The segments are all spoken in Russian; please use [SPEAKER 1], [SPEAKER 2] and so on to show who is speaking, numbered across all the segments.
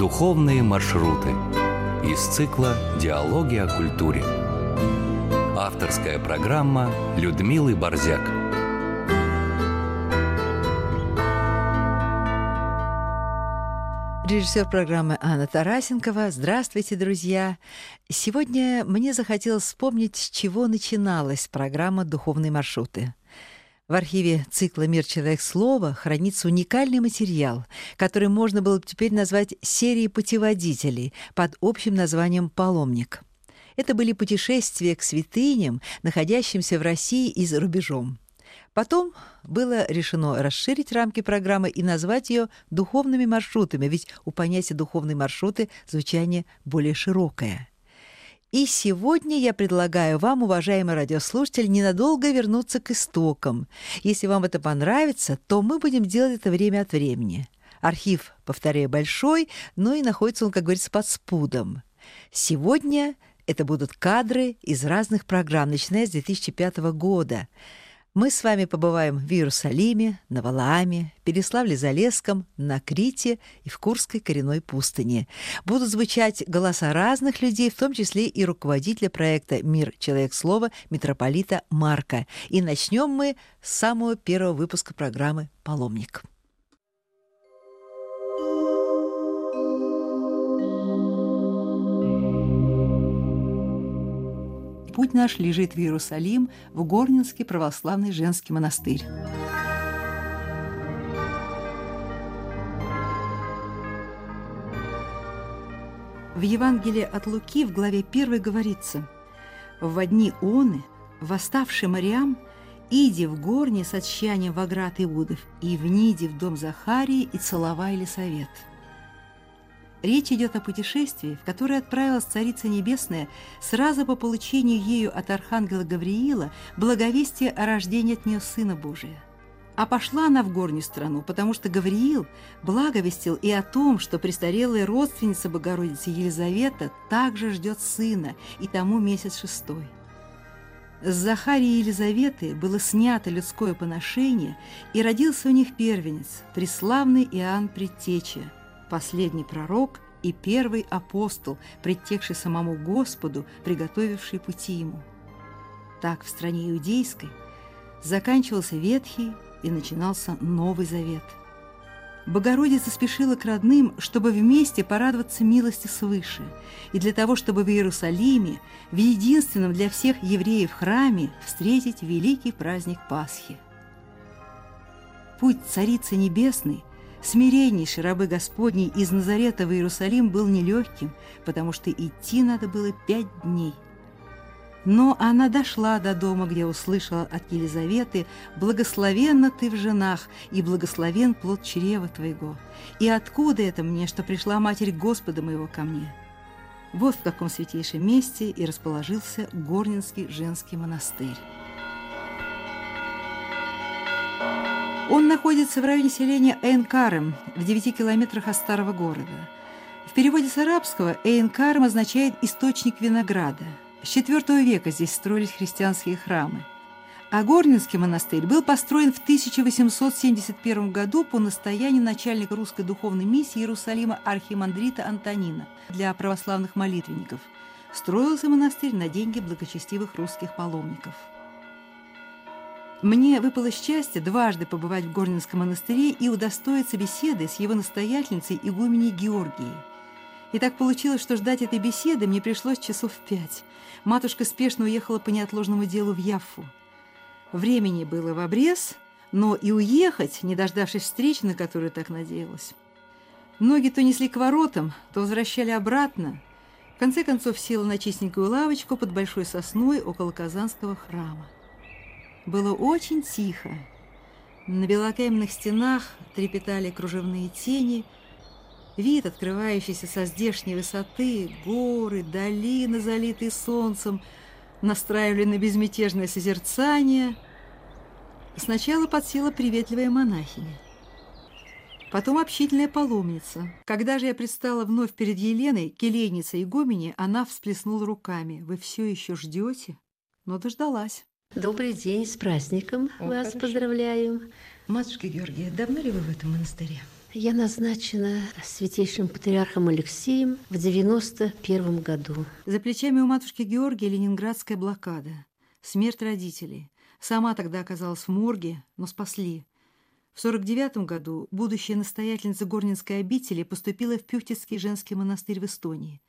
[SPEAKER 1] Духовные маршруты из цикла «Диалоги о культуре». Авторская программа Людмилы Борзяк.
[SPEAKER 2] Режиссер программы Анна Тарасенкова. Здравствуйте, друзья! Сегодня мне захотелось вспомнить, с чего начиналась программа «Духовные маршруты». В архиве цикла «Мир. Человек. Слова» хранится уникальный материал, который можно было бы теперь назвать серией путеводителей под общим названием «Паломник». Это были путешествия к святыням, находящимся в России и за рубежом. Потом было решено расширить рамки программы и назвать ее духовными маршрутами, ведь у понятия «духовные маршруты» звучание более широкое – и сегодня я предлагаю вам, уважаемый радиослушатель, ненадолго вернуться к истокам. Если вам это понравится, то мы будем делать это время от времени. Архив, повторяю, большой, но и находится он, как говорится, под спудом. Сегодня это будут кадры из разных программ, начиная с 2005 года. Мы с вами побываем в Иерусалиме, на Валааме, Переславле-Залесском, на Крите и в Курской коренной пустыне. Будут звучать голоса разных людей, в том числе и руководителя проекта «Мир. Человек. Слова» митрополита Марка. И начнем мы с самого первого выпуска программы «Паломник». Путь наш лежит в Иерусалим, в Горнинский православный женский монастырь. В Евангелии от Луки в главе 1 говорится «В дни оны, восставший Мариам, иди в горне с отщанием в оград Иудов, и вниди в дом Захарии, и целовай Елисавет». Речь идет о путешествии, в которое отправилась Царица Небесная сразу по получению ею от Архангела Гавриила благовестия о рождении от нее Сына Божия. А пошла она в горнюю страну, потому что Гавриил благовестил и о том, что престарелая родственница Богородицы Елизавета также ждет сына, и тому месяц шестой. С Захарии Елизаветы было снято людское поношение, и родился у них первенец, преславный Иоанн Предтеча, последний пророк и первый апостол, предтекший самому Господу, приготовивший пути ему. Так в стране иудейской заканчивался Ветхий и начинался Новый Завет. Богородица спешила к родным, чтобы вместе порадоваться милости свыше, и для того, чтобы в Иерусалиме, в единственном для всех евреев храме, встретить великий праздник Пасхи. Путь Царицы Небесной Смиреннейший рабы Господней из Назарета в Иерусалим был нелегким, потому что идти надо было пять дней. Но она дошла до дома, где услышала от Елизаветы «Благословенна ты в женах, и благословен плод чрева твоего. И откуда это мне, что пришла Матерь Господа моего ко мне?» Вот в каком святейшем месте и расположился Горнинский женский монастырь. Он находится в районе селения Эйнкарем, в 9 километрах от старого города. В переводе с арабского Эйнкарем означает «источник винограда». С IV века здесь строились христианские храмы. А Горнинский монастырь был построен в 1871 году по настоянию начальника русской духовной миссии Иерусалима архимандрита Антонина для православных молитвенников. Строился монастырь на деньги благочестивых русских паломников. Мне выпало счастье дважды побывать в Горнинском монастыре и удостоиться беседы с его настоятельницей игуменей Георгией. И так получилось, что ждать этой беседы мне пришлось часов пять. Матушка спешно уехала по неотложному делу в Яффу. Времени было в обрез, но и уехать, не дождавшись встречи, на которую так надеялась. Ноги то несли к воротам, то возвращали обратно. В конце концов села на чистенькую лавочку под большой сосной около Казанского храма. Было очень тихо. На белокаменных стенах трепетали кружевные тени. Вид, открывающийся со здешней высоты, горы, долины, залитые солнцем, настраивали на безмятежное созерцание. Сначала подсела приветливая монахиня. Потом общительная паломница. Когда же я предстала вновь перед Еленой, келейницей игумени, она всплеснула руками. «Вы все еще ждете?» Но дождалась.
[SPEAKER 3] Добрый день, с праздником
[SPEAKER 2] О,
[SPEAKER 3] вас
[SPEAKER 2] хорошо.
[SPEAKER 3] поздравляем.
[SPEAKER 2] Матушка Георгия, давно ли вы в этом монастыре?
[SPEAKER 3] Я назначена святейшим патриархом Алексеем в 91 году.
[SPEAKER 2] За плечами у матушки Георгия ленинградская блокада, смерть родителей. Сама тогда оказалась в морге, но спасли. В 49 году будущая настоятельница Горнинской обители поступила в Пюхтицкий женский монастырь в Эстонии.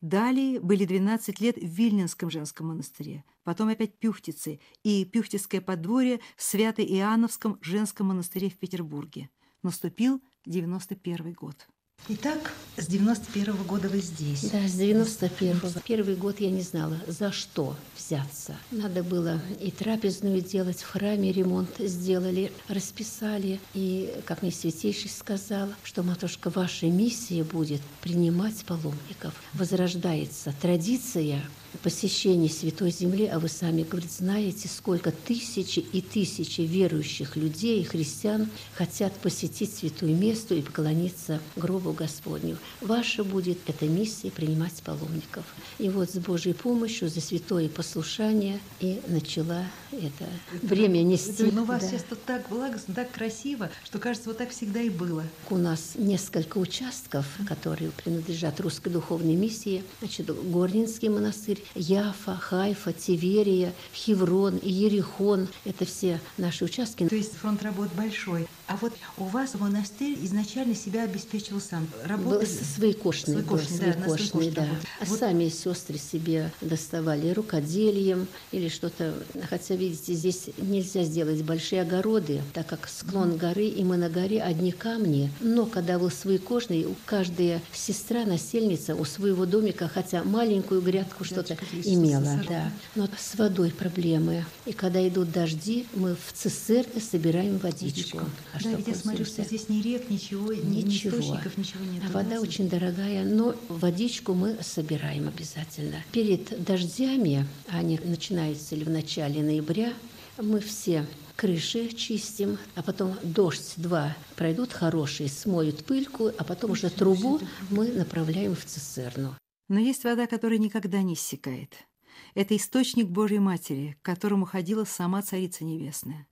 [SPEAKER 2] Далее были 12 лет в Вильнинском женском монастыре, потом опять Пюхтицы и Пюхтицкое подворье в Свято-Иоанновском женском монастыре в Петербурге. Наступил 91 год.
[SPEAKER 4] Итак, с 91 -го года вы здесь.
[SPEAKER 3] Да, с 91-го. Первый год я не знала, за что взяться. Надо было и трапезную делать, в храме ремонт сделали, расписали. И, как мне святейший сказал, что, матушка, ваша миссия будет принимать паломников. Возрождается традиция посещение Святой Земли, а вы сами, говорит, знаете, сколько тысячи и тысячи верующих людей, христиан хотят посетить святую место и поклониться гробу Господню. Ваша будет эта миссия принимать паломников. И вот с Божьей помощью за святое послушание и начала это время нести.
[SPEAKER 4] Но у вас да. сейчас тут так благостно, так красиво, что кажется, вот так всегда и было.
[SPEAKER 3] У нас несколько участков, которые принадлежат русской духовной миссии. Значит, Горнинский монастырь, Яфа, Хайфа, Тиверия, Хеврон, Ерихон. Это все наши участки.
[SPEAKER 4] То есть фронт работ большой. А вот у вас монастырь изначально себя обеспечивал сам.
[SPEAKER 3] Работали? Своекошный. Своекошный, да, своекошный, да. А вот. сами сестры себе доставали рукоделием или что-то. Хотя, видите, здесь нельзя сделать большие огороды, так как склон горы, и мы на горе одни камни. Но когда был своекошный, каждая сестра, насельница у своего домика, хотя маленькую грядку что-то имела. Да. Но с водой проблемы. И когда идут дожди, мы в цистерне собираем водичку.
[SPEAKER 4] А да, ведь я смотрю, что здесь ни рек, ничего, ничего. ни источников, ничего нет.
[SPEAKER 3] А вода очень дорогая, но водичку мы собираем обязательно. Перед дождями, они начинаются ли в начале ноября, мы все крыши чистим, а потом дождь-два пройдут хорошие, смоют пыльку, а потом уже трубу мы направляем в цистерну.
[SPEAKER 2] Но есть вода, которая никогда не иссякает. Это источник Божьей Матери, к которому ходила сама Царица Небесная.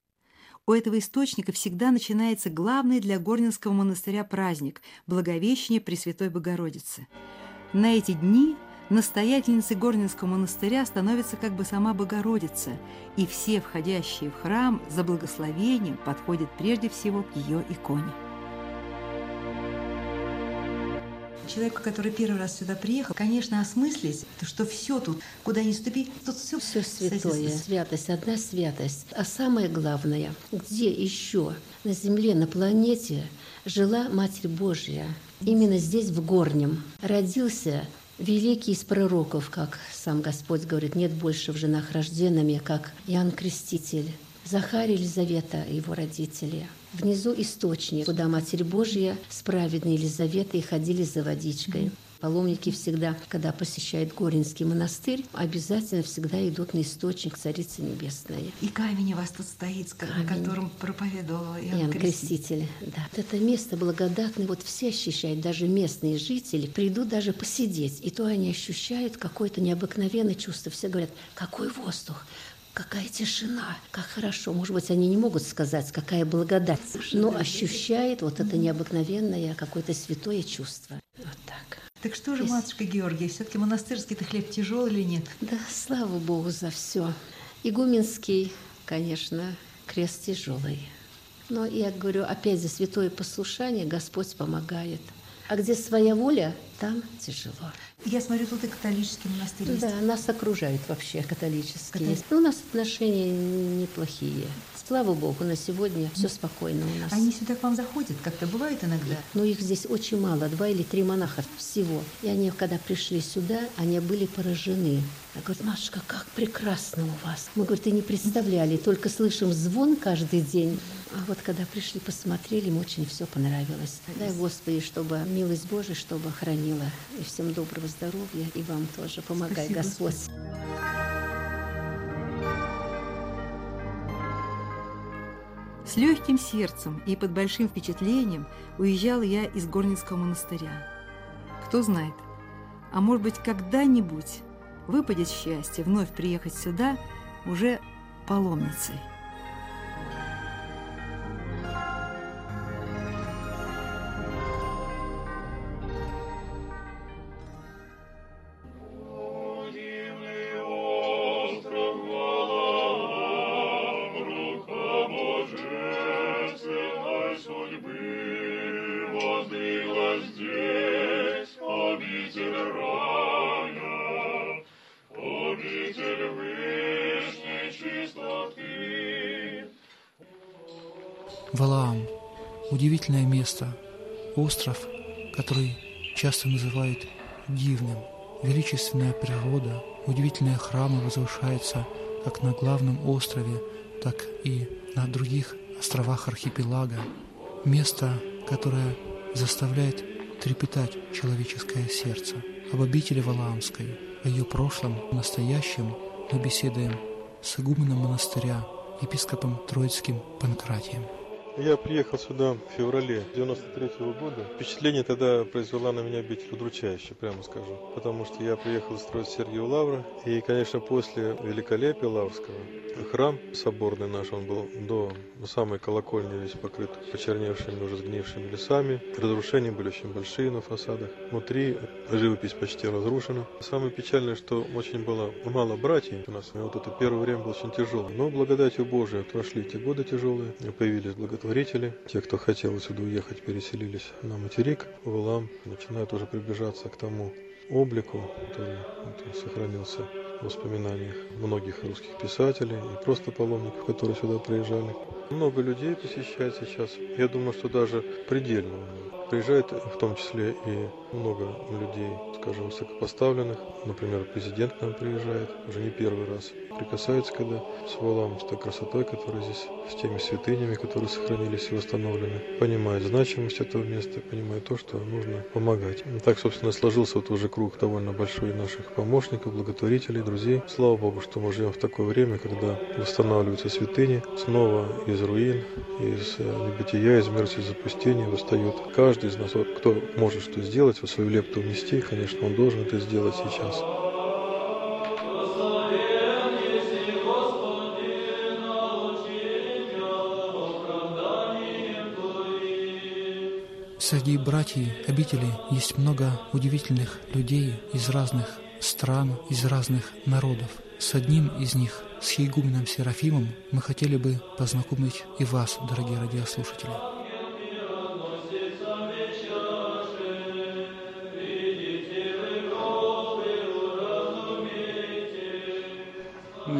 [SPEAKER 2] У этого источника всегда начинается главный для Горнинского монастыря праздник – Благовещение Пресвятой Богородицы. На эти дни настоятельницей Горнинского монастыря становится как бы сама Богородица, и все входящие в храм за благословением подходят прежде всего к ее иконе.
[SPEAKER 4] Человеку, который первый раз сюда приехал, конечно, осмыслить, что все тут, куда ни ступи, тут все,
[SPEAKER 3] все святое, святость, одна святость. А самое главное, где еще на Земле, на планете жила Матерь Божья? Именно здесь, в Горнем, родился Великий из пророков, как сам Господь говорит, нет больше в женах рожденными, как Иоанн Креститель, Захарий Елизавета, его родители – Внизу источник, куда Матерь Божья с праведной Елизаветой ходили за водичкой. Паломники всегда, когда посещают Горинский монастырь, обязательно всегда идут на источник Царицы Небесной.
[SPEAKER 4] И камень у вас тут стоит, камень. на котором проповедовал Иоанн, Иоанн Креститель.
[SPEAKER 3] Креститель. Да. Вот это место благодатное, вот все ощущают, даже местные жители придут даже посидеть, и то они ощущают какое-то необыкновенное чувство. Все говорят, какой воздух, какая тишина, как хорошо. Может быть, они не могут сказать, какая благодать, но ощущает вот это необыкновенное какое-то святое чувство. Вот так.
[SPEAKER 4] Так что же, Есть... матушка Георгия, все-таки монастырский-то хлеб тяжелый или нет?
[SPEAKER 3] Да, слава Богу за все. Игуменский, конечно, крест тяжелый. Но я говорю, опять за святое послушание Господь помогает. А где своя воля, там тяжело.
[SPEAKER 4] Я смотрю, тут и католический монастырь есть.
[SPEAKER 3] Да, нас окружают вообще католические. Ну, у нас отношения неплохие. Слава Богу, на сегодня все спокойно у нас.
[SPEAKER 4] Они сюда к вам заходят? Как-то бывает иногда?
[SPEAKER 3] Но их здесь очень мало, два или три монаха всего. И они, когда пришли сюда, они были поражены. Я говорю, Машка, как прекрасно у вас. Мы, говорит, и не представляли, только слышим звон каждый день. А вот когда пришли, посмотрели, им очень все понравилось. Дай Господи, чтобы милость Божия, чтобы хранила. И всем доброго здоровья, и вам тоже. Помогай, Спасибо. Господь.
[SPEAKER 2] С легким сердцем и под большим впечатлением уезжал я из Горницкого монастыря. Кто знает, а может быть, когда-нибудь выпадет счастье вновь приехать сюда уже паломницей.
[SPEAKER 5] Валаам – удивительное место, остров, который часто называют дивным. Величественная природа, удивительные храмы возвышаются как на главном острове, так и на других островах архипелага. Место, которое заставляет трепетать человеческое сердце. Об обители Валаамской, о ее прошлом, настоящем мы беседуем с игуменом монастыря, епископом Троицким Панкратием.
[SPEAKER 6] Я приехал сюда в феврале 93 -го года. Впечатление тогда произвела на меня обитель удручающее, прямо скажу. Потому что я приехал строить Сергию Лавра. И, конечно, после великолепия Лаврского храм соборный наш, он был до самой колокольни весь покрыт почерневшими, уже сгнившими лесами. Разрушения были очень большие на фасадах. Внутри живопись почти разрушена. Самое печальное, что очень было мало братьев у нас. И вот это первое время было очень тяжело. Но благодатью Божией прошли эти годы тяжелые. Появились благотворители, те, кто хотел отсюда уехать, переселились на материк, в Илам, начинают уже приближаться к тому облику, который сохранился воспоминаниях многих русских писателей и просто паломников, которые сюда приезжали. Много людей посещает сейчас. Я думаю, что даже предельно. Приезжает в том числе и много людей, скажем, высокопоставленных. Например, президент к нам приезжает уже не первый раз прикасается, когда с валом, с той красотой, которая здесь, с теми святынями, которые сохранились и восстановлены, понимает значимость этого места, понимает то, что нужно помогать. Так, собственно, сложился вот уже круг довольно большой наших помощников, благотворителей, друзей. Слава Богу, что мы живем в такое время, когда восстанавливаются святыни, снова из руин, из э, небытия, из мертвых запустения восстает каждый из нас, кто может что сделать, вот свою лепту внести, конечно, он должен это сделать сейчас.
[SPEAKER 5] Среди братьев обители есть много удивительных людей из разных стран, из разных народов. С одним из них, с Хейгуменом Серафимом, мы хотели бы познакомить и вас, дорогие радиослушатели.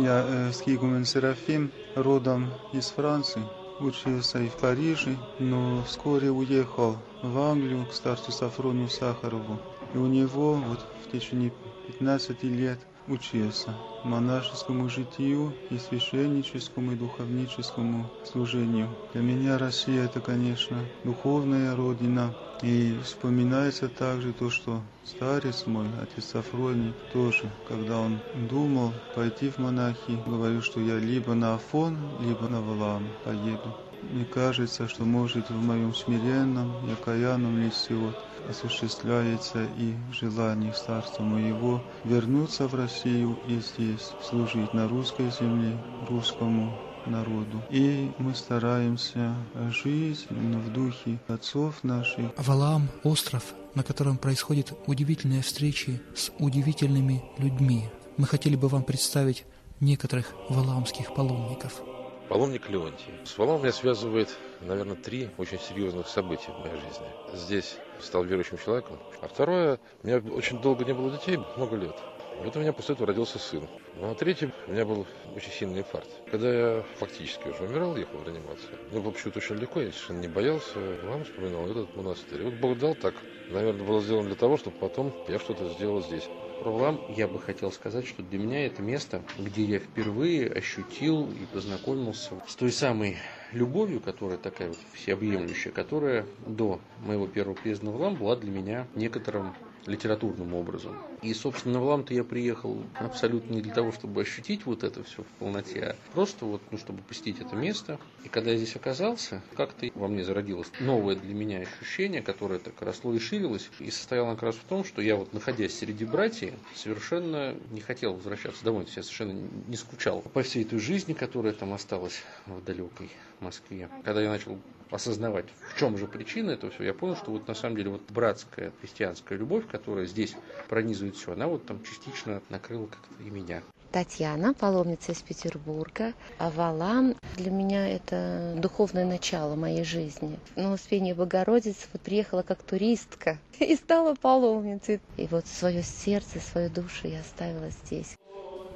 [SPEAKER 7] Я э, Скигумен Серафим, родом из Франции учился и в Париже, но вскоре уехал в Англию к старцу Сафрону Сахарову. И у него вот в течение 15 лет учился монашескому житию и священническому и духовническому служению. Для меня Россия это, конечно, духовная родина. И вспоминается также то, что старец мой, отец Сафроний, тоже, когда он думал пойти в монахи, говорил, что я либо на Афон, либо на Валам поеду. Мне кажется, что может в моем смиренном и окаянном лице вот осуществляется и желание старца моего вернуться в Россию и здесь служить на русской земле русскому народу. И мы стараемся жить именно в духе отцов наших.
[SPEAKER 5] Валаам – остров, на котором происходят удивительные встречи с удивительными людьми. Мы хотели бы вам представить некоторых валаамских паломников –
[SPEAKER 8] Паломник Леонтий. С Валом меня связывает, наверное, три очень серьезных события в моей жизни. Здесь стал верующим человеком. А второе, у меня очень долго не было детей, много лет. И вот у меня после этого родился сын. Ну а третье, у меня был очень сильный инфаркт. Когда я фактически уже умирал, ехал в реанимацию, мне было почему-то очень легко, я совершенно не боялся. Мама вспоминала этот монастырь. И вот Бог дал так. Наверное, было сделано для того, чтобы потом я что-то сделал здесь.
[SPEAKER 9] Про Валам я бы хотел сказать, что для меня это место, где я впервые ощутил и познакомился с той самой любовью, которая такая вот всеобъемлющая, которая до моего первого приезда в Валам была для меня некоторым литературным образом. И, собственно, в Лам-то я приехал абсолютно не для того, чтобы ощутить вот это все в полноте, а просто вот, ну, чтобы посетить это место. И когда я здесь оказался, как-то во мне зародилось новое для меня ощущение, которое так росло и ширилось, и состояло как раз в том, что я вот, находясь среди братьев, совершенно не хотел возвращаться домой, то есть я совершенно не скучал по всей той жизни, которая там осталась в далекой Москве. Когда я начал осознавать, в чем же причина этого всего, я понял, что вот на самом деле вот братская христианская любовь, которая здесь пронизывает все, она вот там частично накрыла как-то и меня.
[SPEAKER 10] Татьяна, паломница из Петербурга. А Валам для меня это духовное начало моей жизни. На Успение Богородицы вот приехала как туристка и стала паломницей. И вот свое сердце, свою душу я оставила здесь.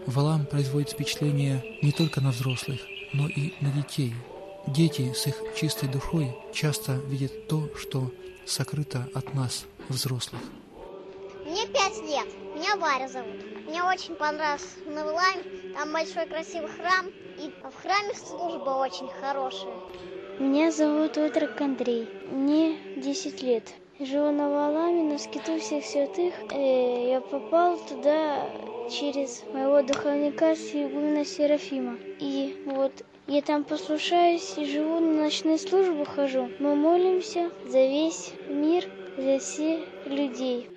[SPEAKER 5] Валам производит впечатление не только на взрослых, но и на детей. Дети с их чистой душой часто видят то, что сокрыто от нас, взрослых.
[SPEAKER 11] Мне пять лет. Меня Варя зовут. Мне очень понравился Навлайм. Там большой красивый храм. И в храме служба очень хорошая.
[SPEAKER 12] Меня зовут Отрок Андрей. Мне 10 лет. Живу на Валаме, на скиту всех святых. Э, я попал туда через моего духовника Игумена Серафима. И вот я там послушаюсь и живу на ночную службу хожу. Мы молимся за весь мир, за всех людей.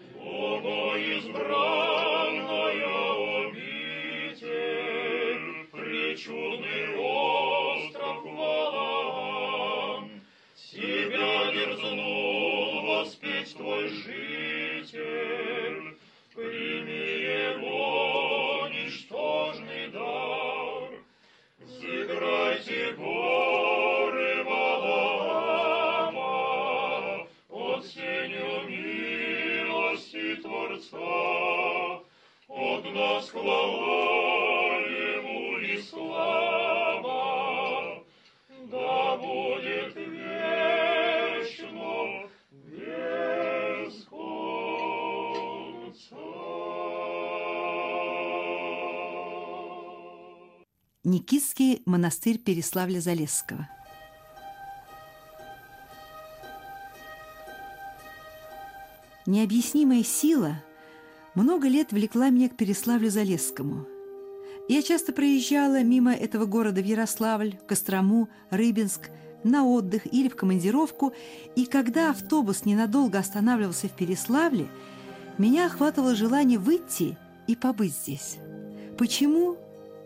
[SPEAKER 13] Твой житель, Взыграйте горы Валаама, от сенью милости Творца, от нас хвала Ему и слава,
[SPEAKER 2] Никитский монастырь Переславля-Залесского. Необъяснимая сила много лет влекла меня к Переславлю-Залесскому. Я часто проезжала мимо этого города в Ярославль, Кострому, Рыбинск, на отдых или в командировку, и когда автобус ненадолго останавливался в Переславле, меня охватывало желание выйти и побыть здесь. Почему?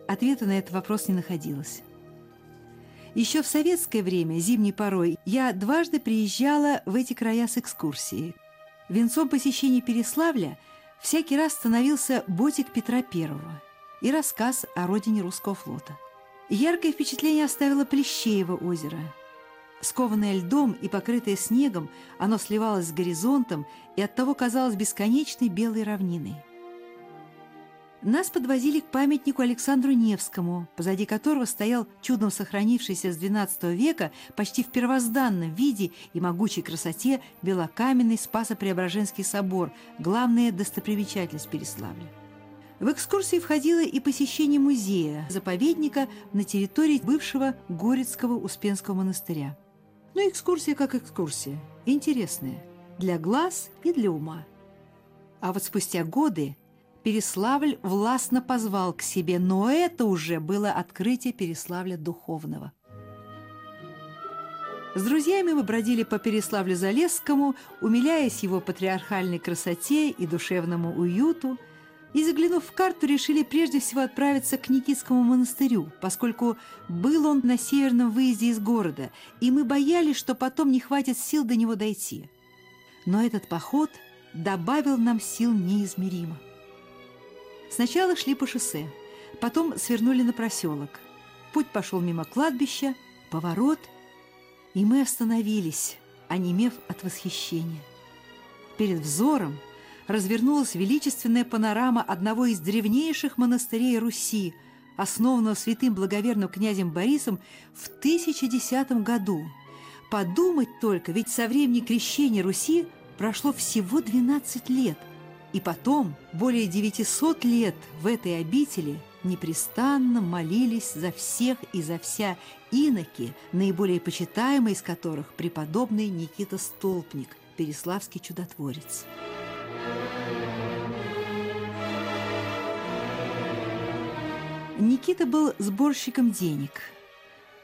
[SPEAKER 2] Ответа на этот вопрос не находилось. Еще в советское время, зимней порой, я дважды приезжала в эти края с экскурсией. Венцом посещения Переславля всякий раз становился ботик Петра Первого и рассказ о родине русского флота. Яркое впечатление оставило Плещеево озеро. Скованное льдом и покрытое снегом, оно сливалось с горизонтом и оттого казалось бесконечной белой равниной. Нас подвозили к памятнику Александру Невскому, позади которого стоял чудом сохранившийся с XII века почти в первозданном виде и могучей красоте белокаменный Спасо-Преображенский собор, главная достопримечательность Переславля. В экскурсии входило и посещение музея, заповедника на территории бывшего Горецкого Успенского монастыря. Но экскурсия как экскурсия, интересная, для глаз и для ума. А вот спустя годы Переславль властно позвал к себе, но это уже было открытие Переславля духовного. С друзьями мы бродили по Переславлю-Залесскому, умиляясь его патриархальной красоте и душевному уюту, и, заглянув в карту, решили прежде всего отправиться к Никитскому монастырю, поскольку был он на северном выезде из города, и мы боялись, что потом не хватит сил до него дойти. Но этот поход добавил нам сил неизмеримо. Сначала шли по шоссе, потом свернули на проселок. Путь пошел мимо кладбища, поворот, и мы остановились, онемев от восхищения. Перед взором развернулась величественная панорама одного из древнейших монастырей Руси, основанного святым благоверным князем Борисом в 1010 году. Подумать только, ведь со времени крещения Руси прошло всего 12 лет – и потом, более 900 лет в этой обители непрестанно молились за всех и за вся иноки, наиболее почитаемый из которых преподобный Никита Столпник, переславский чудотворец. Никита был сборщиком денег,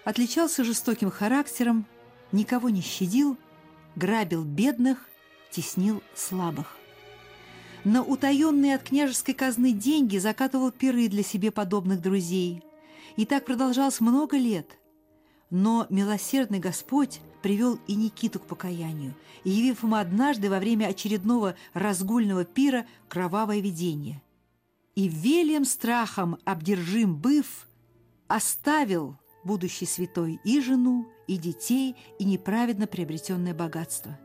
[SPEAKER 2] отличался жестоким характером, никого не щадил, грабил бедных, теснил слабых на утаенные от княжеской казны деньги закатывал пиры для себе подобных друзей. И так продолжалось много лет. Но милосердный Господь привел и Никиту к покаянию, явив ему однажды во время очередного разгульного пира кровавое видение. И велием страхом обдержим быв, оставил будущий святой и жену, и детей, и неправедно приобретенное богатство.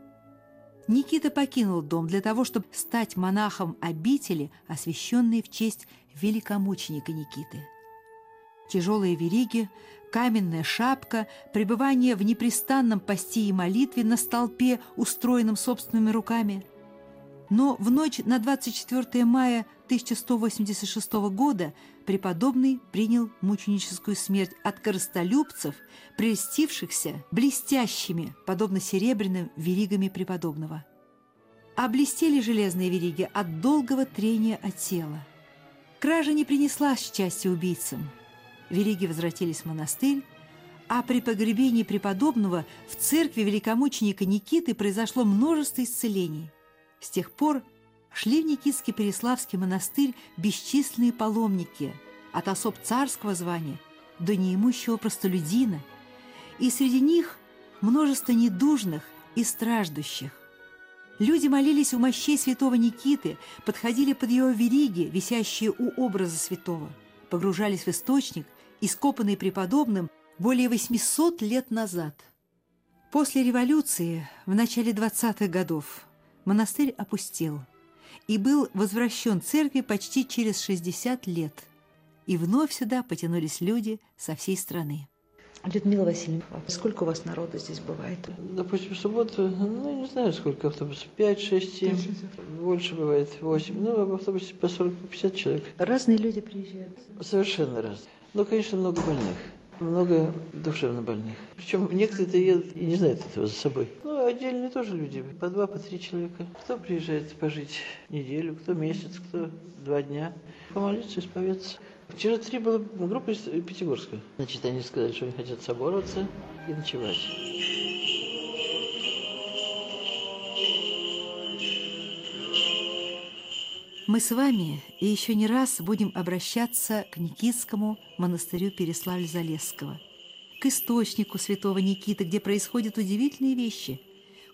[SPEAKER 2] Никита покинул дом для того, чтобы стать монахом обители, освященной в честь великомученика Никиты. Тяжелые вериги, каменная шапка, пребывание в непрестанном посте и молитве на столпе, устроенном собственными руками. Но в ночь на 24 мая 1186 года преподобный принял мученическую смерть от коростолюбцев, прельстившихся блестящими, подобно серебряным веригами преподобного. А блестели железные вериги от долгого трения от тела. Кража не принесла счастья убийцам. Вериги возвратились в монастырь, а при погребении преподобного в церкви великомученика Никиты произошло множество исцелений. С тех пор шли в Никитский Переславский монастырь бесчисленные паломники, от особ царского звания до неимущего простолюдина, и среди них множество недужных и страждущих. Люди молились у мощей святого Никиты, подходили под его вериги, висящие у образа святого, погружались в источник, ископанный преподобным более 800 лет назад. После революции, в начале 20-х годов, монастырь опустел и был возвращен церкви почти через 60 лет. И вновь сюда потянулись люди со всей страны.
[SPEAKER 14] Людмила Васильевна, сколько у вас народа здесь бывает?
[SPEAKER 15] Допустим, в субботу, ну, не знаю, сколько автобусов, 5, 6, 7, больше бывает, 8, ну, в автобусе по 40, по 50 человек.
[SPEAKER 14] Разные люди приезжают?
[SPEAKER 15] Совершенно разные. Ну, конечно, много больных, много душевно больных. Причем некоторые-то едут и не знают этого за собой. Отдельные тоже люди, по два, по три человека. Кто приезжает пожить неделю, кто месяц, кто два дня, помолиться, исповедаться. Вчера три было группа из Пятигорска. Значит, они сказали, что они хотят собороваться и ночевать.
[SPEAKER 2] Мы с вами и еще не раз будем обращаться к Никитскому монастырю Переславль-Залесского, к источнику святого Никиты, где происходят удивительные вещи,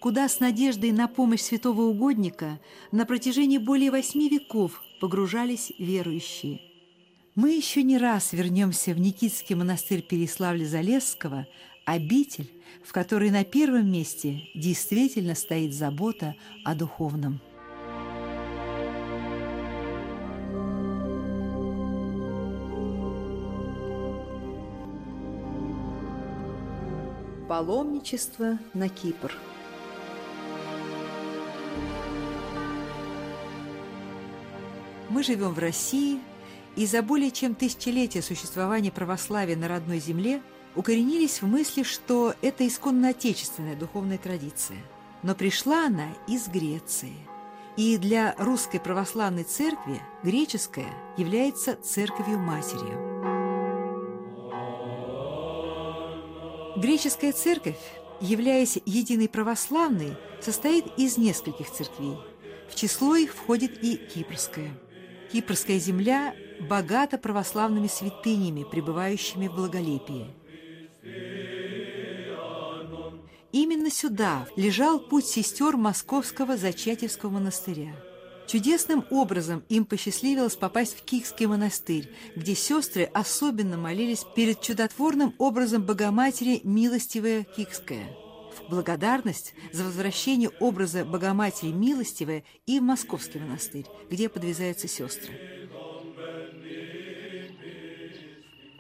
[SPEAKER 2] куда с надеждой на помощь святого угодника на протяжении более восьми веков погружались верующие – мы еще не раз вернемся в Никитский монастырь Переславля-Залесского, обитель, в которой на первом месте действительно стоит забота о духовном. Паломничество на Кипр. Мы живем в России – и за более чем тысячелетие существования православия на родной земле укоренились в мысли, что это исконно отечественная духовная традиция. Но пришла она из Греции. И для русской православной церкви греческая является церковью-матерью. Греческая церковь, являясь единой православной, состоит из нескольких церквей. В число их входит и Кипрская. Кипрская земля богата православными святынями, пребывающими в благолепии. Именно сюда лежал путь сестер Московского Зачатевского монастыря. Чудесным образом им посчастливилось попасть в Кикский монастырь, где сестры особенно молились перед чудотворным образом Богоматери Милостивая Кикская благодарность за возвращение образа Богоматери Милостивая и в Московский монастырь, где подвязаются сестры.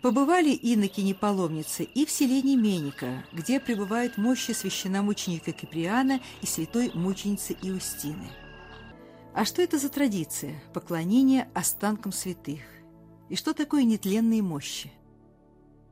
[SPEAKER 2] Побывали инокини-паломницы и в селении Меника, где пребывают мощи священномученика Киприана и святой мученицы Иустины. А что это за традиция – поклонение останкам святых? И что такое нетленные мощи?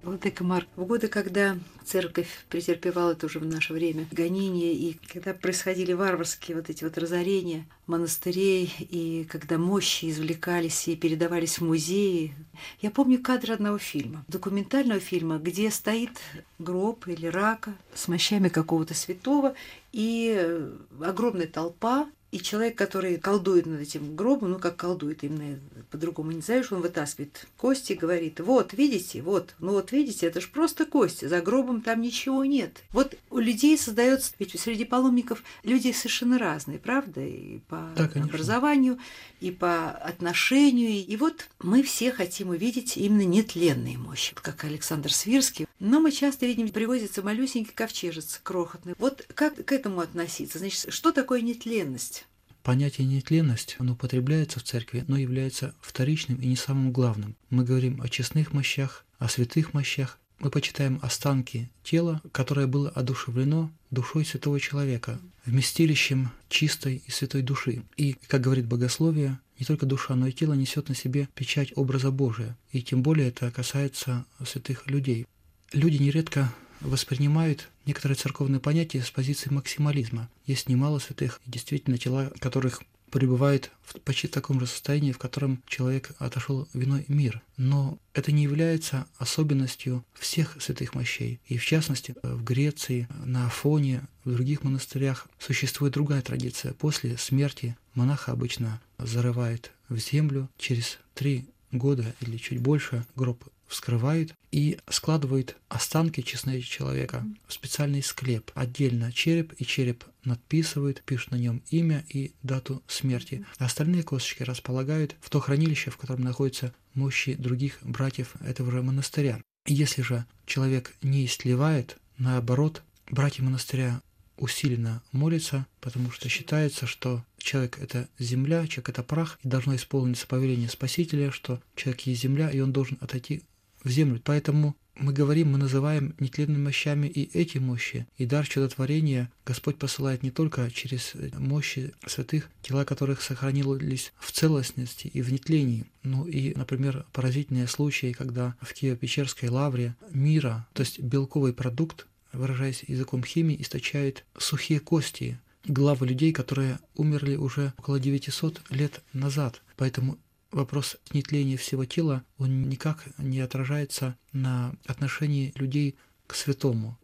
[SPEAKER 2] Владыка Марк, в годы, когда церковь претерпевала тоже в наше время гонения, и когда происходили варварские вот эти вот разорения монастырей, и когда мощи извлекались и передавались в музеи, я помню кадр одного фильма, документального фильма, где стоит гроб или рака с мощами какого-то святого, и огромная толпа И человек, который колдует над этим гробом, ну как колдует, именно по-другому не назовешь, он вытаскивает кости, говорит, вот, видите, вот, ну вот видите, это же просто кости, за гробом там ничего нет. Вот у людей создается, ведь среди паломников люди совершенно разные, правда, и по
[SPEAKER 5] Да,
[SPEAKER 2] образованию, и по отношению. И вот мы все хотим увидеть именно нетленные мощи, как Александр Свирский. Но мы часто видим, привозится малюсенький ковчежец крохотный. Вот как к этому относиться? Значит, что такое нетленность?
[SPEAKER 5] Понятие нетленность, оно употребляется в церкви, но является вторичным и не самым главным. Мы говорим о честных мощах, о святых мощах. Мы почитаем останки тела, которое было одушевлено душой святого человека, вместилищем чистой и святой души. И, как говорит богословие, не только душа, но и тело несет на себе печать образа Божия. И тем более это касается святых людей. Люди нередко воспринимают некоторые церковные понятия с позиции максимализма. Есть немало святых, действительно, тела которых пребывают в почти таком же состоянии, в котором человек отошел в иной мир. Но это не является особенностью всех святых мощей. И в частности, в Греции, на Афоне, в других монастырях существует другая традиция. После смерти монаха обычно зарывает в землю через три года или чуть больше гроб вскрывают и складывают останки честного человека в специальный склеп. Отдельно череп и череп надписывают, пишут на нем имя и дату смерти. Остальные косточки располагают в то хранилище, в котором находятся мощи других братьев этого же монастыря. Если же человек не истлевает, наоборот, братья монастыря усиленно молятся, потому что считается, что человек – это земля, человек – это прах, и должно исполниться повеление Спасителя, что человек есть земля, и он должен отойти в землю. Поэтому мы говорим, мы называем нетленными мощами и эти мощи. И дар чудотворения Господь посылает не только через мощи святых, тела которых сохранились в целостности и в нетлении, но и, например, поразительные случаи, когда в Киево-Печерской лавре мира, то есть белковый продукт, выражаясь языком химии, источает сухие кости, главы людей, которые умерли уже около 900 лет назад. Поэтому вопрос нетления всего тела, он никак не отражается на отношении людей к святому.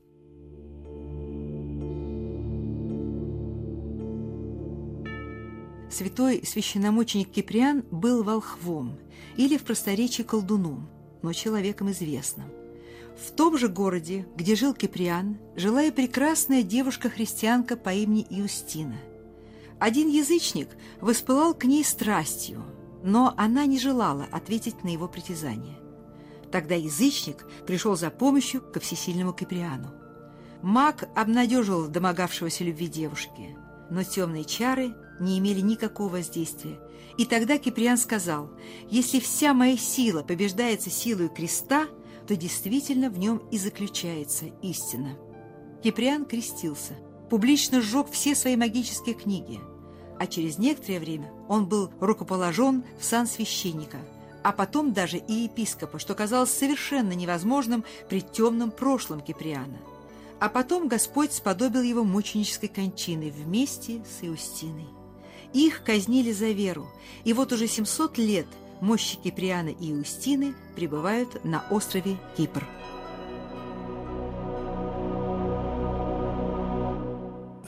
[SPEAKER 2] Святой священномученик Киприан был волхвом или в просторечии колдуном, но человеком известным. В том же городе, где жил Киприан, жила и прекрасная девушка-христианка по имени Иустина. Один язычник воспылал к ней страстью – но она не желала ответить на его притязание. Тогда язычник пришел за помощью ко всесильному Киприану. Маг обнадеживал домогавшегося любви девушки, но темные чары не имели никакого воздействия. И тогда Киприан сказал, «Если вся моя сила побеждается силой креста, то действительно в нем и заключается истина». Киприан крестился, публично сжег все свои магические книги – а через некоторое время он был рукоположен в сан священника, а потом даже и епископа, что казалось совершенно невозможным при темном прошлом Киприана. А потом Господь сподобил его мученической кончины вместе с Иустиной. Их казнили за веру, и вот уже 700 лет мощи Киприана и Иустины пребывают на острове Кипр.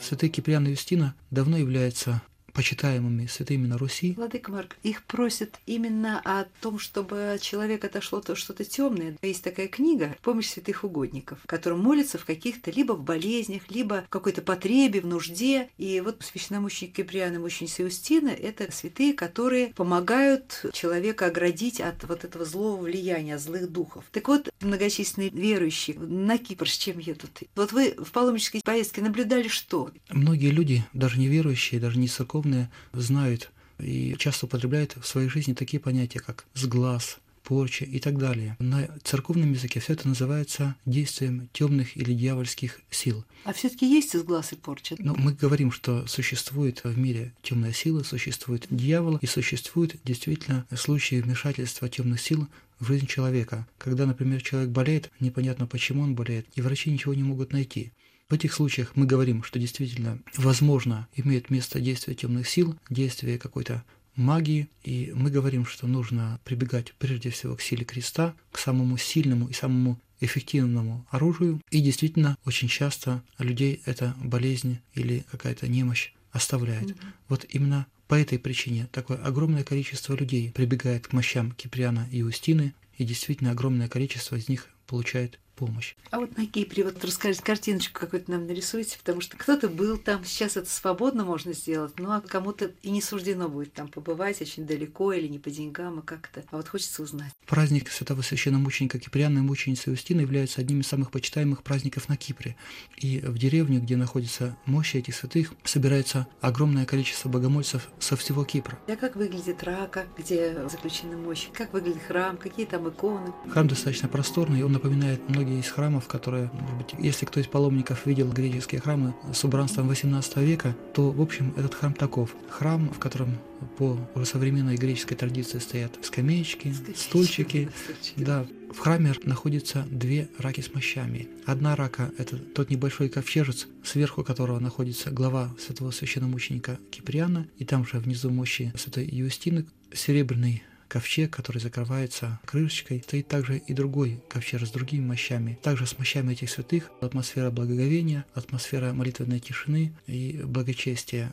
[SPEAKER 5] Святые Киприан и Юстина давно являются почитаемыми святыми на Руси.
[SPEAKER 2] Владыка Марк, их просят именно о том, чтобы от человека отошло то что-то темное. Есть такая книга «Помощь святых угодников», которым молятся в каких-то либо в болезнях, либо в какой-то потребе, в нужде. И вот священномученик Киприан и мученица Иустина – это святые, которые помогают человека оградить от вот этого злого влияния, злых духов. Так вот, многочисленные верующие на Кипр с чем едут? Вот вы в паломнической поездке наблюдали что?
[SPEAKER 5] Многие люди, даже не верующие, даже не церковные, церковные знают и часто употребляют в своей жизни такие понятия, как сглаз, порча и так далее. На церковном языке все это называется действием темных или дьявольских сил.
[SPEAKER 2] А все-таки есть сглаз и порча?
[SPEAKER 5] Но мы говорим, что существует в мире темная сила, существует дьявол, и существуют действительно случаи вмешательства темных сил в жизнь человека. Когда, например, человек болеет, непонятно почему он болеет, и врачи ничего не могут найти. В этих случаях мы говорим, что действительно возможно имеет место действие темных сил, действие какой-то магии, и мы говорим, что нужно прибегать прежде всего к силе креста, к самому сильному и самому эффективному оружию. И действительно, очень часто людей эта болезнь или какая-то немощь оставляет. Вот именно по этой причине такое огромное количество людей прибегает к мощам Киприана и Устины, и действительно огромное количество из них получает помощь.
[SPEAKER 2] А вот на Кипре, вот расскажите, картиночку какую-то нам нарисуйте, потому что кто-то был там, сейчас это свободно можно сделать, ну а кому-то и не суждено будет там побывать очень далеко или не по деньгам, а как-то. А вот хочется узнать.
[SPEAKER 5] Праздник святого священномученика Киприана и мученицы Устины является одним из самых почитаемых праздников на Кипре. И в деревню, где находится мощь этих святых, собирается огромное количество богомольцев со всего Кипра.
[SPEAKER 2] А как выглядит рака, где заключены мощи? Как выглядит храм? Какие там иконы?
[SPEAKER 5] Храм достаточно просторный, он напоминает многие из храмов, которые, может быть, если кто из паломников видел греческие храмы с убранством 18 века, то, в общем, этот храм таков. Храм, в котором по уже современной греческой традиции стоят скамеечки, скамеечки стульчики. стульчики. Да, в храме находятся две раки с мощами. Одна рака – это тот небольшой ковчежец, сверху которого находится глава святого священномученика Киприана, и там же внизу мощи святой Юстины, серебряный ковчег, который закрывается крышечкой, стоит также и другой ковчег с другими мощами. Также с мощами этих святых атмосфера благоговения, атмосфера молитвенной тишины и благочестия.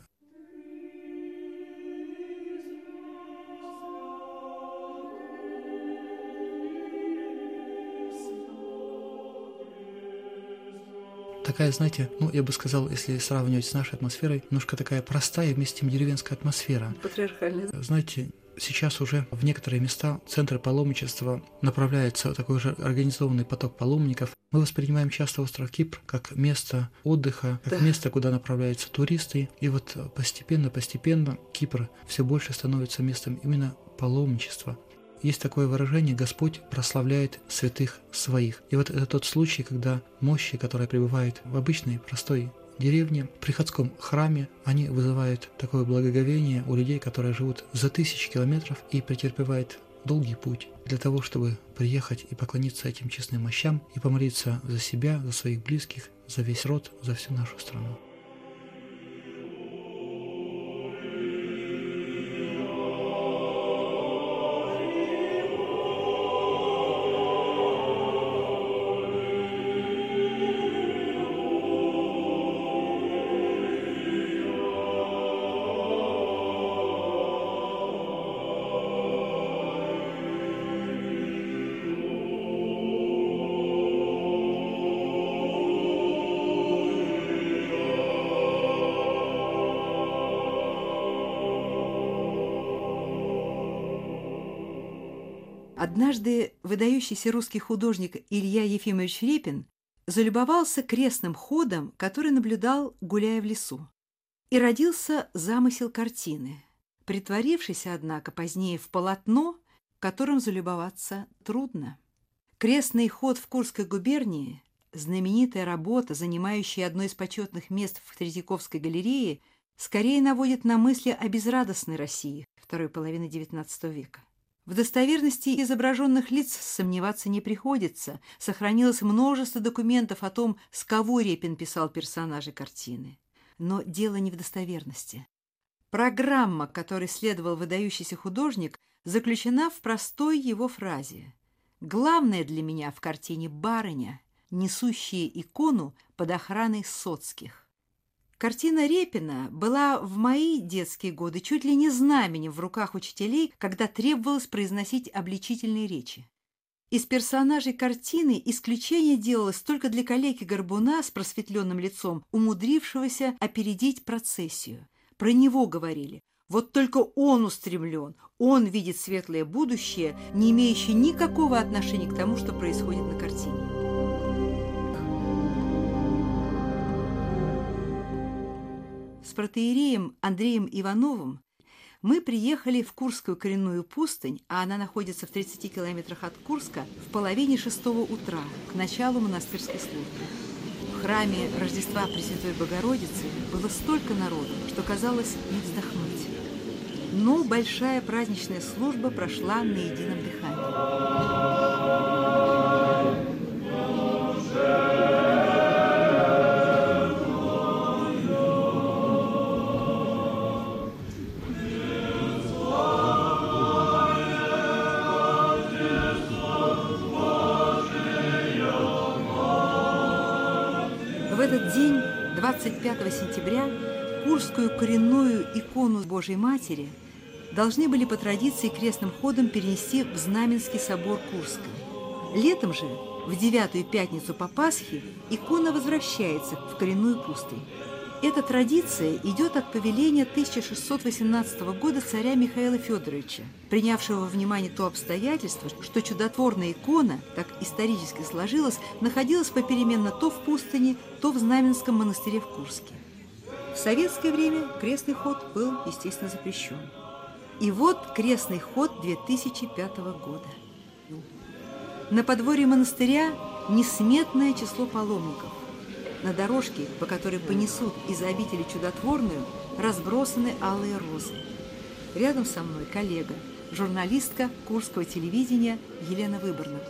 [SPEAKER 5] такая, знаете, ну, я бы сказал, если сравнивать с нашей атмосферой, немножко такая простая, вместе с тем деревенская атмосфера.
[SPEAKER 2] Патриархальная.
[SPEAKER 5] Знаете, сейчас уже в некоторые места центры паломничества направляется такой же организованный поток паломников. Мы воспринимаем часто остров Кипр как место отдыха, как да. место, куда направляются туристы. И вот постепенно-постепенно Кипр все больше становится местом именно паломничества. Есть такое выражение «Господь прославляет святых своих». И вот это тот случай, когда мощи, которые пребывают в обычной простой деревне, в приходском храме, они вызывают такое благоговение у людей, которые живут за тысячи километров и претерпевают долгий путь для того, чтобы приехать и поклониться этим честным мощам и помолиться за себя, за своих близких, за весь род, за всю нашу страну.
[SPEAKER 2] Выдающийся русский художник Илья Ефимович Репин залюбовался крестным ходом, который наблюдал, гуляя в лесу. И родился замысел картины, притворившийся, однако, позднее в полотно, которым залюбоваться трудно. Крестный ход в Курской губернии, знаменитая работа, занимающая одно из почетных мест в Третьяковской галерее, скорее наводит на мысли о безрадостной России второй половины XIX века. В достоверности изображенных лиц сомневаться не приходится. Сохранилось множество документов о том, с кого Репин писал персонажи картины. Но дело не в достоверности. Программа, которой следовал выдающийся художник, заключена в простой его фразе. «Главное для меня в картине барыня, несущая икону под охраной соцких». Картина Репина была в мои детские годы чуть ли не знаменем в руках учителей, когда требовалось произносить обличительные речи. Из персонажей картины исключение делалось только для коллеги Горбуна с просветленным лицом, умудрившегося опередить процессию. Про него говорили. Вот только он устремлен, он видит светлое будущее, не имеющее никакого отношения к тому, что происходит на картине. С протеереем Андреем Ивановым мы приехали в Курскую коренную пустынь, а она находится в 30 километрах от Курска, в половине шестого утра, к началу монастырской службы. В храме Рождества Пресвятой Богородицы было столько народу, что казалось не вздохнуть. Но большая праздничная служба прошла на едином дыхании. 25 сентября, Курскую коренную икону Божьей Матери должны были по традиции крестным ходом перенести в Знаменский собор Курска. Летом же, в девятую пятницу по Пасхе, икона возвращается в коренную пустынь. Эта традиция идет от повеления 1618 года царя Михаила Федоровича, принявшего во внимание то обстоятельство, что чудотворная икона, так исторически сложилось, находилась попеременно то в пустыне, то в Знаменском монастыре в Курске. В советское время крестный ход был, естественно, запрещен. И вот крестный ход 2005 года. На подворье монастыря несметное число паломников. На дорожке, по которой понесут из обители чудотворную, разбросаны алые розы. Рядом со мной коллега, журналистка Курского телевидения Елена Выборнова.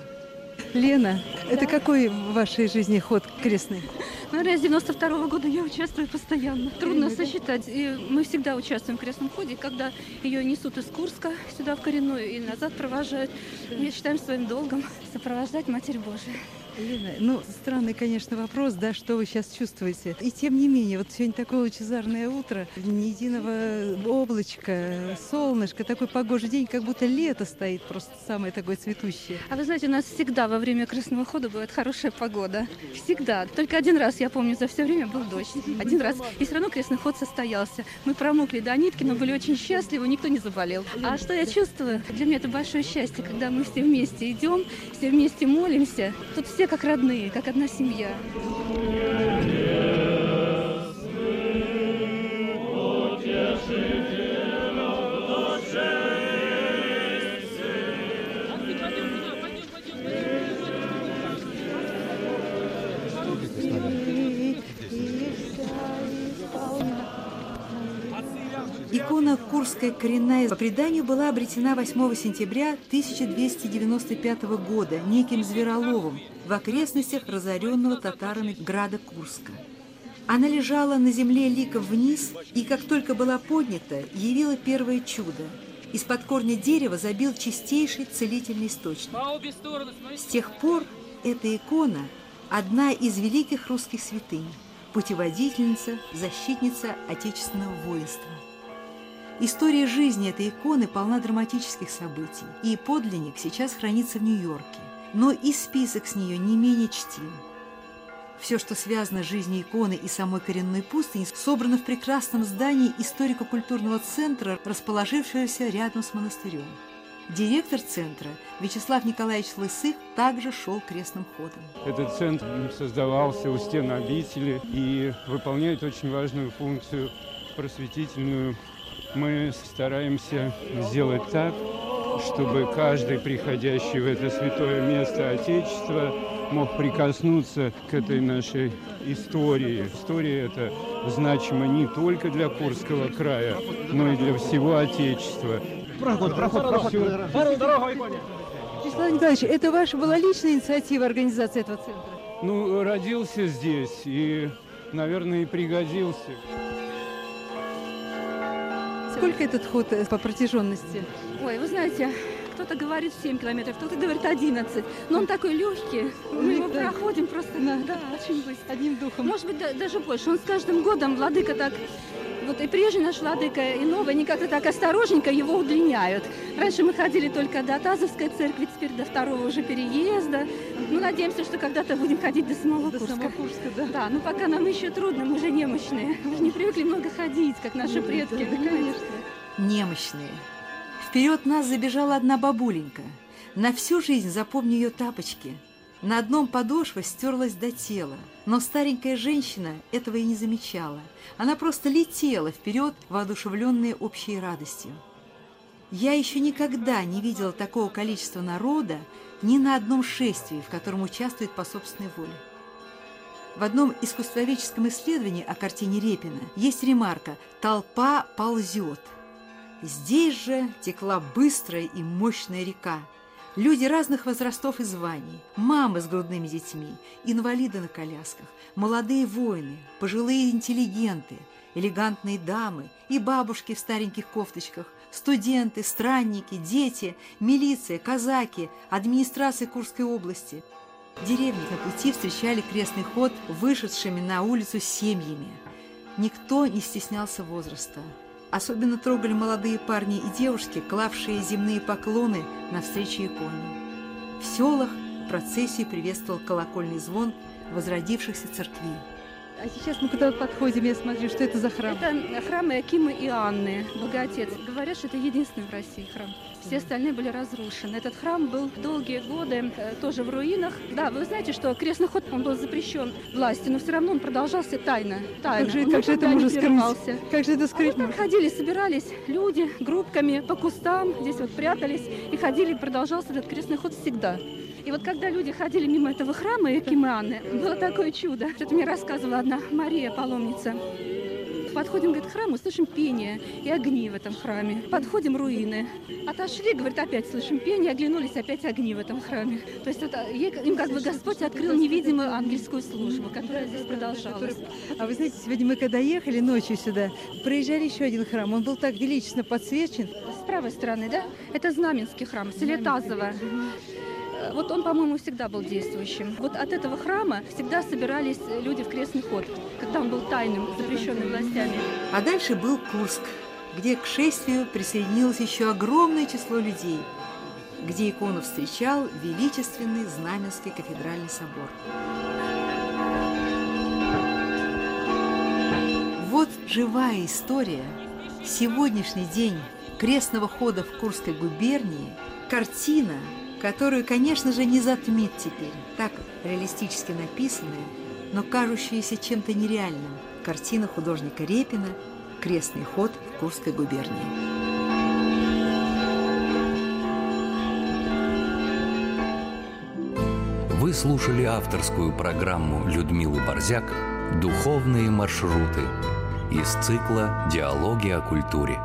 [SPEAKER 16] Лена, это какой в вашей жизни ход крестный?
[SPEAKER 17] Наверное, с 92 -го года я участвую постоянно. Трудно сосчитать. И мы всегда участвуем в крестном ходе. Когда ее несут из Курска сюда в коренную и назад провожают, мы считаем своим долгом сопровождать Матерь Божию.
[SPEAKER 16] Лена, ну, странный, конечно, вопрос, да, что вы сейчас чувствуете. И тем не менее, вот сегодня такое лучезарное утро, ни единого облачка, солнышко, такой погожий день, как будто лето стоит, просто самое такое цветущее.
[SPEAKER 17] А вы знаете, у нас всегда во время крестного хода бывает хорошая погода. Всегда. Только один раз, я помню, за все время был дождь. Один раз. И все равно крестный ход состоялся. Мы промокли до нитки, но были очень счастливы, никто не заболел. А что я чувствую? Для меня это большое счастье, когда мы все вместе идем, все вместе молимся. Тут все как родные, как одна семья.
[SPEAKER 2] Икона Курская коренная по преданию была обретена 8 сентября 1295 года неким Звероловым в окрестностях разоренного татарами града Курска. Она лежала на земле ликом вниз, и как только была поднята, явила первое чудо. Из-под корня дерева забил чистейший целительный источник. С тех пор эта икона – одна из великих русских святынь, путеводительница, защитница отечественного воинства. История жизни этой иконы полна драматических событий, и подлинник сейчас хранится в Нью-Йорке. Но и список с нее не менее чтим. Все, что связано с жизнью иконы и самой коренной пустыни, собрано в прекрасном здании историко-культурного центра, расположившегося рядом с монастырем. Директор центра Вячеслав Николаевич Лысых также шел крестным ходом.
[SPEAKER 18] Этот центр создавался у стен обители и выполняет очень важную функцию просветительную мы стараемся сделать так, чтобы каждый приходящий в это святое место Отечества мог прикоснуться к этой нашей истории. История эта значима не только для Курского края, но и для всего Отечества.
[SPEAKER 16] Проход, проход, проход. Вячеслав Николаевич, это ваша была личная инициатива организации этого центра?
[SPEAKER 18] Ну, родился здесь и, наверное, и пригодился.
[SPEAKER 16] Сколько этот ход э, по протяженности?
[SPEAKER 17] Ой, вы знаете, кто-то говорит 7 километров, кто-то говорит 11. Но он такой легкий. Мы его да. проходим просто да, да, очень быстро.
[SPEAKER 16] Одним духом.
[SPEAKER 17] Может быть, да, даже больше. Он с каждым годом, владыка так вот и прежний наш владыка, и новый, они как-то так осторожненько его удлиняют. Раньше мы ходили только до Тазовской церкви, теперь до второго уже переезда. Ну, надеемся, что когда-то будем ходить до самого
[SPEAKER 16] до
[SPEAKER 17] Курска.
[SPEAKER 16] Самого Курска да.
[SPEAKER 17] да, но пока нам еще трудно, мы же немощные. Мы же не привыкли много ходить, как наши предки.
[SPEAKER 16] Да, да, конечно.
[SPEAKER 2] Немощные. Вперед нас забежала одна бабуленька. На всю жизнь запомню ее тапочки. На одном подошва стерлась до тела, но старенькая женщина этого и не замечала. Она просто летела вперед, воодушевленная общей радостью. Я еще никогда не видела такого количества народа ни на одном шествии, в котором участвует по собственной воле. В одном искусствоведческом исследовании о картине Репина есть ремарка «Толпа ползет». Здесь же текла быстрая и мощная река. Люди разных возрастов и званий, мамы с грудными детьми, инвалиды на колясках, молодые воины, пожилые интеллигенты, элегантные дамы и бабушки в стареньких кофточках, студенты, странники, дети, милиция, казаки, администрация Курской области. Деревни на пути встречали крестный ход вышедшими на улицу семьями. Никто не стеснялся возраста. Особенно трогали молодые парни и девушки, клавшие земные поклоны навстречу иконе. В селах процессию приветствовал колокольный звон возродившихся церквей.
[SPEAKER 16] А сейчас мы куда подходим, я смотрю, что это за храм?
[SPEAKER 17] Это храм Иакима и Анны, Богоотец. Говорят, что это единственный в России храм. Все остальные были разрушены. Этот храм был долгие годы э, тоже в руинах. Да, вы знаете, что крестный ход он был запрещен властью, но все равно он продолжался тайно. тайно.
[SPEAKER 16] Как же,
[SPEAKER 17] он
[SPEAKER 16] как же это можно скрыть? Как же это скрыть?
[SPEAKER 17] А вот ходили, собирались люди группками по кустам, здесь вот прятались и ходили, продолжался этот крестный ход всегда. И вот когда люди ходили мимо этого храма Киманы, было такое чудо. Это мне рассказывала одна Мария, паломница. Подходим, говорит, к храму, слышим пение и огни в этом храме. Подходим, руины. Отошли, говорит, опять слышим пение, оглянулись, опять огни в этом храме. То есть это, им как бы Господь открыл невидимую ангельскую службу, которая здесь продолжалась.
[SPEAKER 16] А вы знаете, сегодня мы когда ехали ночью сюда, проезжали еще один храм, он был так величественно подсвечен.
[SPEAKER 17] С правой стороны, да? Это Знаменский храм, Селетазово. Вот он, по-моему, всегда был действующим. Вот от этого храма всегда собирались люди в крестный ход, когда он был тайным, запрещенным властями.
[SPEAKER 2] А дальше был Курск, где к шествию присоединилось еще огромное число людей, где икону встречал величественный Знаменский кафедральный собор. Вот живая история. Сегодняшний день крестного хода в Курской губернии – картина, которую, конечно же, не затмит теперь, так реалистически написанная, но кажущаяся чем-то нереальным. Картина художника Репина «Крестный ход в Курской губернии».
[SPEAKER 1] Вы слушали авторскую программу Людмилы Борзяк «Духовные маршруты» из цикла «Диалоги о культуре».